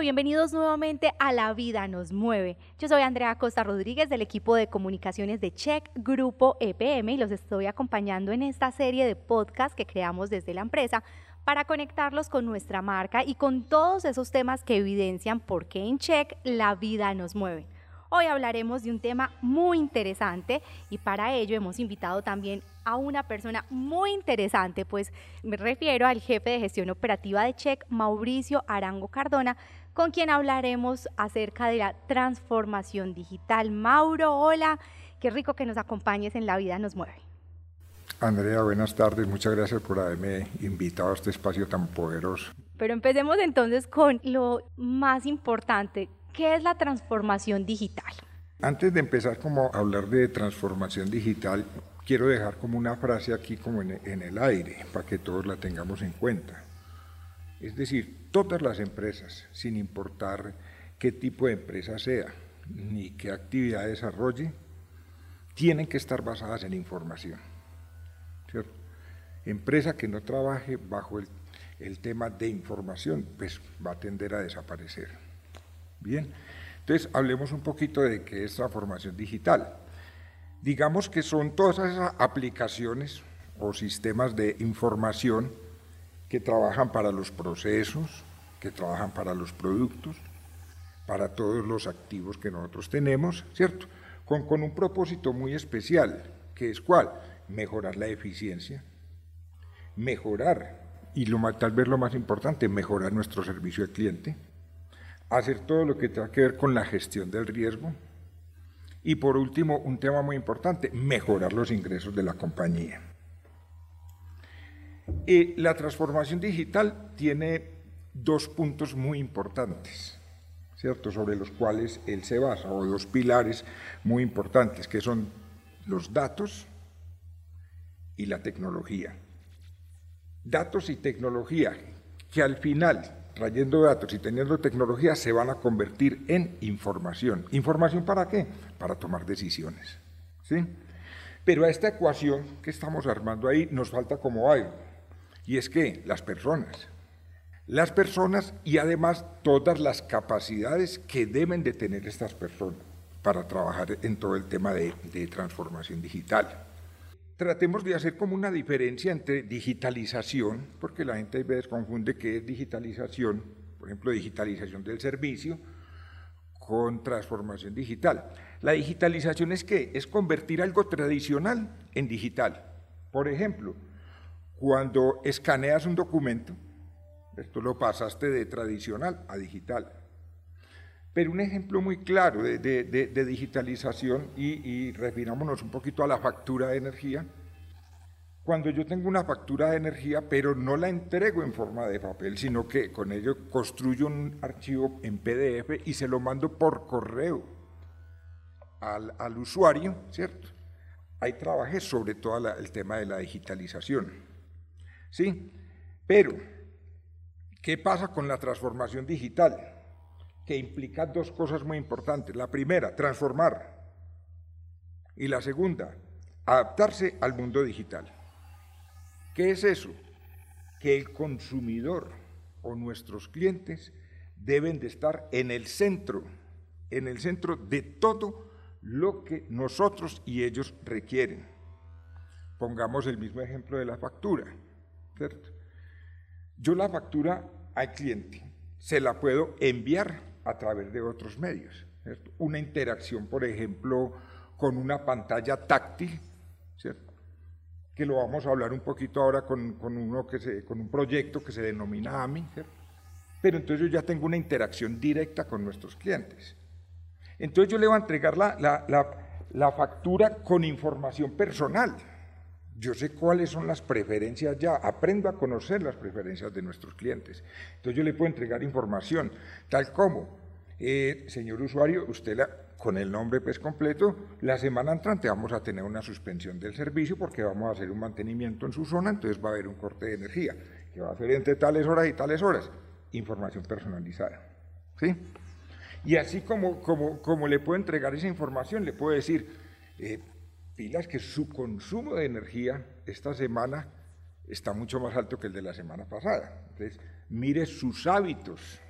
Bienvenidos nuevamente a La Vida Nos Mueve. Yo soy Andrea Costa Rodríguez del equipo de comunicaciones de Check Grupo EPM y los estoy acompañando en esta serie de podcast que creamos desde la empresa para conectarlos con nuestra marca y con todos esos temas que evidencian por qué en Check la vida nos mueve. Hoy hablaremos de un tema muy interesante y para ello hemos invitado también a una persona muy interesante, pues me refiero al jefe de gestión operativa de Check, Mauricio Arango Cardona, con quien hablaremos acerca de la transformación digital. Mauro, hola, qué rico que nos acompañes en La Vida nos mueve. Andrea, buenas tardes, muchas gracias por haberme invitado a este espacio tan poderoso. Pero empecemos entonces con lo más importante, ¿Qué es la transformación digital? Antes de empezar como a hablar de transformación digital, quiero dejar como una frase aquí como en, en el aire, para que todos la tengamos en cuenta. Es decir, todas las empresas, sin importar qué tipo de empresa sea, ni qué actividad desarrolle, tienen que estar basadas en información. ¿cierto? Empresa que no trabaje bajo el, el tema de información, pues va a tender a desaparecer. Bien, entonces hablemos un poquito de qué es la formación digital. Digamos que son todas esas aplicaciones o sistemas de información que trabajan para los procesos, que trabajan para los productos, para todos los activos que nosotros tenemos, ¿cierto? Con, con un propósito muy especial, que es cuál? Mejorar la eficiencia, mejorar, y lo, tal vez lo más importante, mejorar nuestro servicio al cliente, hacer todo lo que tenga que ver con la gestión del riesgo. Y por último, un tema muy importante, mejorar los ingresos de la compañía. Y la transformación digital tiene dos puntos muy importantes, ¿cierto? Sobre los cuales él se basa, o dos pilares muy importantes, que son los datos y la tecnología. Datos y tecnología, que al final trayendo datos y teniendo tecnología, se van a convertir en información. ¿Información para qué? Para tomar decisiones. ¿sí? Pero a esta ecuación que estamos armando ahí nos falta como algo, y es que las personas, las personas y además todas las capacidades que deben de tener estas personas para trabajar en todo el tema de, transformación digital tratemos de hacer como una diferencia entre digitalización, porque la gente a veces confunde qué es digitalización, por ejemplo, digitalización del servicio, con transformación digital. La digitalización es qué? Es convertir algo tradicional en digital. Por ejemplo, cuando escaneas un documento, esto lo pasaste de tradicional a digital. Pero un ejemplo muy claro de, digitalización, y, refinámonos un poquito a la factura de energía, cuando yo tengo una factura de energía, pero no la entrego en forma de papel, sino que con ello construyo un archivo en PDF y se lo mando por correo al, al usuario, ¿cierto? Ahí trabajé sobre todo el tema de la digitalización. ¿Sí? Pero, ¿qué pasa con la transformación digital? que implica dos cosas muy importantes. La primera, transformar. Y la segunda, adaptarse al mundo digital. ¿Qué es eso? Que el consumidor o nuestros clientes deben de estar en el centro, en el centro de todo lo que nosotros y ellos requieren. Pongamos el mismo ejemplo de la factura, ¿cierto? Yo la factura al cliente se la puedo enviar a través de otros medios. Una interacción, por ejemplo, con una pantalla táctil, ¿cierto? que lo vamos a hablar un poquito ahora con, uno que se, con un proyecto que se denomina AMI, ¿cierto? pero entonces yo ya tengo una interacción directa con nuestros clientes. Entonces yo le voy a entregar la factura con información personal. Yo sé cuáles son las preferencias ya, aprendo a conocer las preferencias de nuestros clientes. Entonces yo le puedo entregar información, tal como, eh, señor usuario, usted con el nombre pues completo, la semana entrante vamos a tener una suspensión del servicio porque vamos a hacer un mantenimiento en su zona, entonces va a haber un corte de energía, que va a ser entre tales horas y tales horas. Información personalizada. ¿Sí? Y así como, como, como le puedo entregar esa información, le puedo decir, eh, pilas que su consumo de energía esta semana está mucho más alto que el de la semana pasada. Entonces, mire sus hábitos,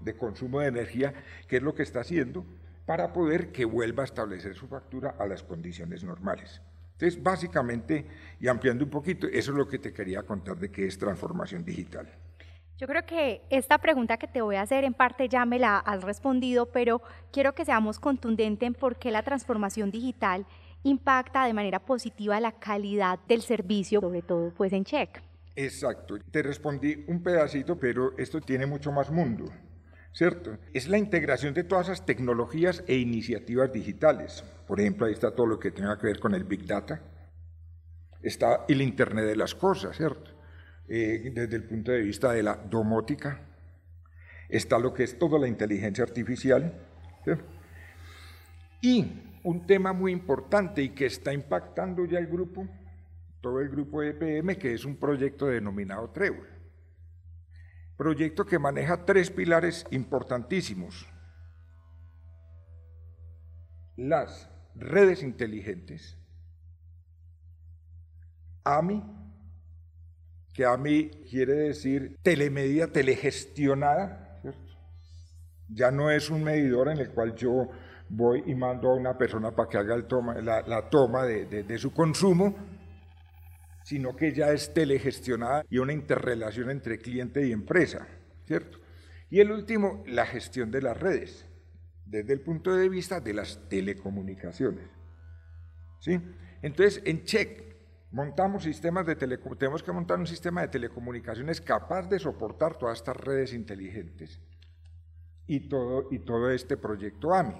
de consumo de energía, que es lo que está haciendo, para poder que vuelva a establecer su factura a las condiciones normales. Entonces, básicamente, y ampliando un poquito, eso es lo que te quería contar de qué es transformación digital. Yo creo que esta pregunta que te voy a hacer en parte ya me la has respondido, pero quiero que seamos contundentes en por qué la transformación digital impacta de manera positiva la calidad del servicio, sobre todo pues en Check. Exacto, te respondí un pedacito, pero esto tiene mucho más mundo. ¿cierto? Es la integración de todas esas tecnologías e iniciativas digitales. Por ejemplo, ahí está todo lo que tenga que ver con el Big Data. Está el Internet de las Cosas, ¿cierto? Eh, desde el punto de vista de la domótica. Está lo que es toda la inteligencia artificial. Y un tema muy importante y que está impactando ya el grupo, todo el grupo EPM, que es un proyecto denominado Trevor proyecto que maneja tres pilares importantísimos. Las redes inteligentes, AMI, que AMI quiere decir telemedia telegestionada, ya no es un medidor en el cual yo voy y mando a una persona para que haga la, toma de su consumo, sino que ya es telegestionada y una interrelación entre cliente y empresa, ¿cierto? Y el último, la gestión de las redes, desde el punto de vista de las telecomunicaciones. ¿Sí? Entonces, en Check montamos sistemas de tenemos que montar un sistema de telecomunicaciones capaz de soportar todas estas redes inteligentes y todo, y todo este proyecto AMI.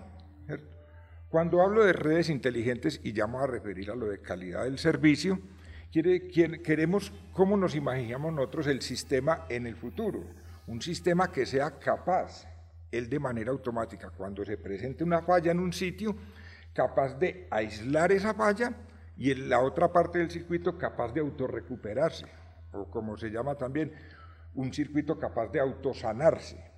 ¿Cierto? Cuando hablo de redes inteligentes y llamo a referir a lo de calidad del servicio, queremos, ¿cómo nos imaginamos nosotros el sistema en el futuro? Un sistema que sea capaz, él de manera automática, cuando se presente una falla en un sitio, capaz de aislar esa falla y en la otra parte del circuito capaz de autorrecuperarse, o como se llama también, un circuito capaz de autosanarse.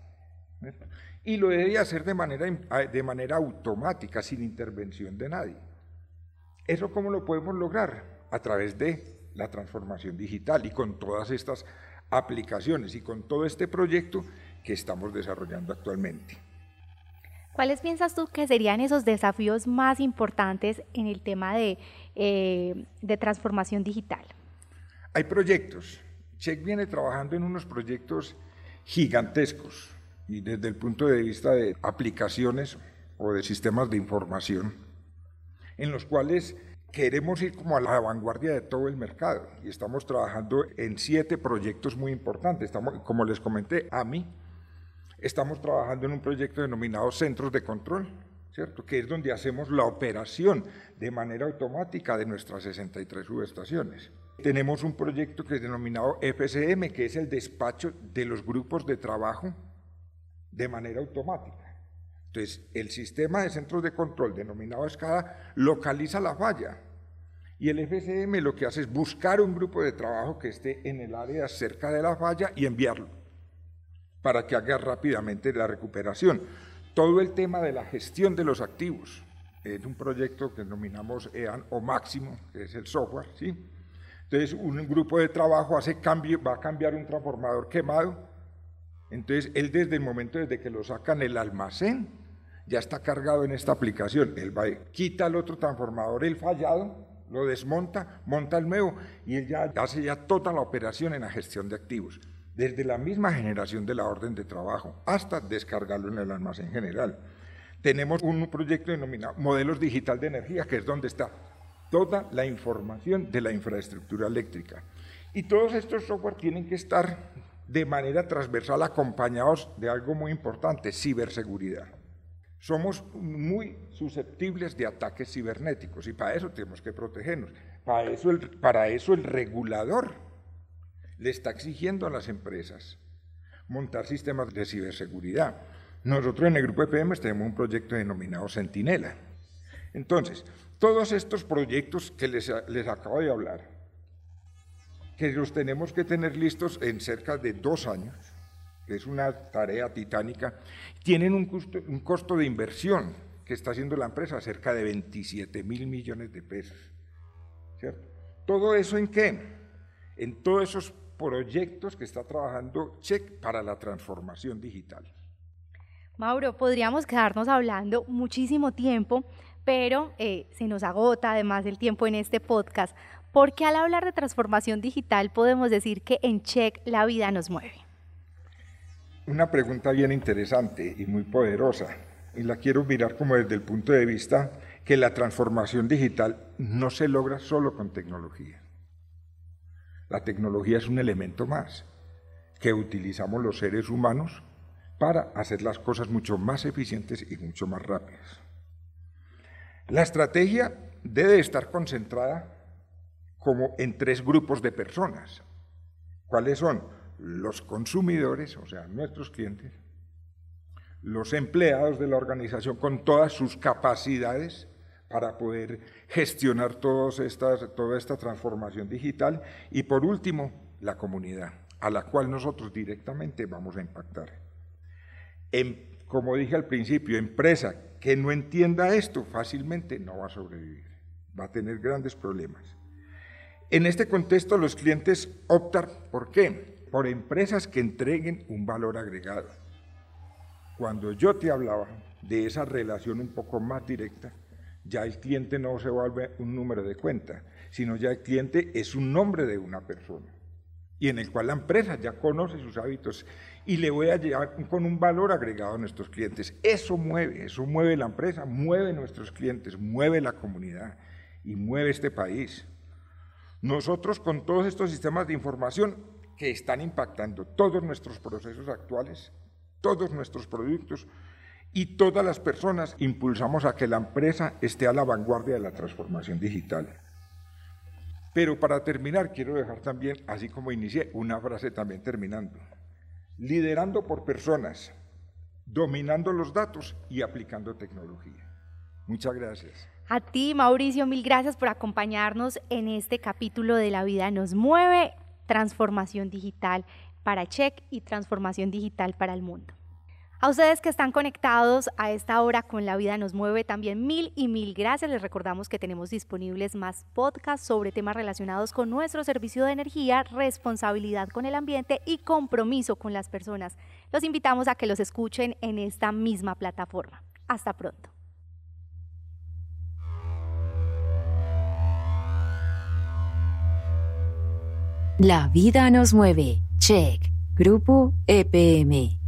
Y lo debe hacer de manera, de manera automática, sin intervención de nadie. ¿Eso cómo lo podemos lograr? a través de la transformación digital y con todas estas aplicaciones y con todo este proyecto que estamos desarrollando actualmente. ¿Cuáles piensas tú que serían esos desafíos más importantes en el tema de, eh, de transformación digital? Hay proyectos. Check viene trabajando en unos proyectos gigantescos y desde el punto de vista de aplicaciones o de sistemas de información, en los cuales queremos ir como a la vanguardia de todo el mercado y estamos trabajando en siete proyectos muy importantes. Estamos, como les comenté, a mí, estamos trabajando en un proyecto denominado Centros de Control, ¿cierto? Que es donde hacemos la operación de manera automática de nuestras 63 subestaciones. Tenemos un proyecto que es denominado FCM, que es el despacho de los grupos de trabajo de manera automática. Entonces, el sistema de centros de control denominado SCADA localiza la falla y el FCM lo que hace es buscar un grupo de trabajo que esté en el área cerca de la falla y enviarlo para que haga rápidamente la recuperación. Todo el tema de la gestión de los activos es un proyecto que denominamos EAN o máximo, que es el software, ¿sí? Entonces, un grupo de trabajo hace cambio, va a cambiar un transformador quemado. Entonces, él desde el momento desde que lo sacan el almacén, ya está cargado en esta aplicación. Él va, quita el otro transformador, el fallado, lo desmonta, monta el nuevo y él ya hace ya toda la operación en la gestión de activos, desde la misma generación de la orden de trabajo hasta descargarlo en el almacén general. Tenemos un proyecto denominado Modelos Digital de Energía, que es donde está toda la información de la infraestructura eléctrica. Y todos estos software tienen que estar de manera transversal acompañados de algo muy importante, ciberseguridad somos muy susceptibles de ataques cibernéticos y para eso tenemos que protegernos. Para eso el, para eso el regulador le está exigiendo a las empresas montar sistemas de ciberseguridad. Nosotros en el grupo EPM tenemos un proyecto denominado Centinela. Entonces, todos estos proyectos que les, les acabo de hablar, que los tenemos que tener listos en cerca de dos años, que es una tarea titánica, tienen un costo, de inversión que está haciendo la empresa cerca de 27 mil millones de pesos. ¿cierto? ¿Todo eso en qué? En todos esos proyectos que está trabajando Check para la transformación digital. Mauro, podríamos quedarnos hablando muchísimo tiempo, pero eh, se nos agota además el tiempo en este podcast, porque al hablar de transformación digital podemos decir que en Check la vida nos mueve. Una pregunta bien interesante y muy poderosa, y la quiero mirar como desde el punto de vista que la transformación digital no se logra solo con tecnología. La tecnología es un elemento más que utilizamos los seres humanos para hacer las cosas mucho más eficientes y mucho más rápidas. La estrategia debe estar concentrada como en tres grupos de personas. ¿Cuáles son? Los consumidores, o sea, nuestros clientes, los empleados de la organización con todas sus capacidades para poder gestionar toda esta transformación digital y por último, la comunidad, a la cual nosotros directamente vamos a impactar. como dije al principio, empresa que no entienda esto fácilmente no va a sobrevivir, va a tener grandes problemas. En este contexto los clientes optan, ¿por qué? Por empresas que entreguen un valor agregado. Cuando yo te hablaba de esa relación un poco más directa, ya el cliente no se vuelve un número de cuenta, sino ya el cliente es un nombre de una persona y en el cual la empresa ya conoce sus hábitos y le voy a llevar con un valor agregado a nuestros clientes. Eso mueve, eso mueve la empresa, mueve nuestros clientes, mueve la comunidad y mueve este país. Nosotros con todos estos sistemas de información que están impactando todos nuestros procesos actuales, todos nuestros productos, y todas las personas impulsamos a que la empresa esté a la vanguardia de la transformación digital. Pero para terminar, quiero dejar también, así como inicié, una frase también terminando. Liderando por personas, dominando los datos y aplicando tecnología. Muchas gracias. A ti, Mauricio, mil gracias por acompañarnos en este capítulo de La vida nos mueve, transformación digital para Check y transformación digital para el mundo. A ustedes que están conectados a esta hora con La Vida Nos Mueve, también mil y mil gracias. Les recordamos que tenemos disponibles más podcasts sobre temas relacionados con nuestro servicio de energía, responsabilidad con el ambiente y compromiso con las personas. Los invitamos a que los escuchen en esta misma plataforma. Hasta pronto. La vida nos mueve. Check. Grupo EPM.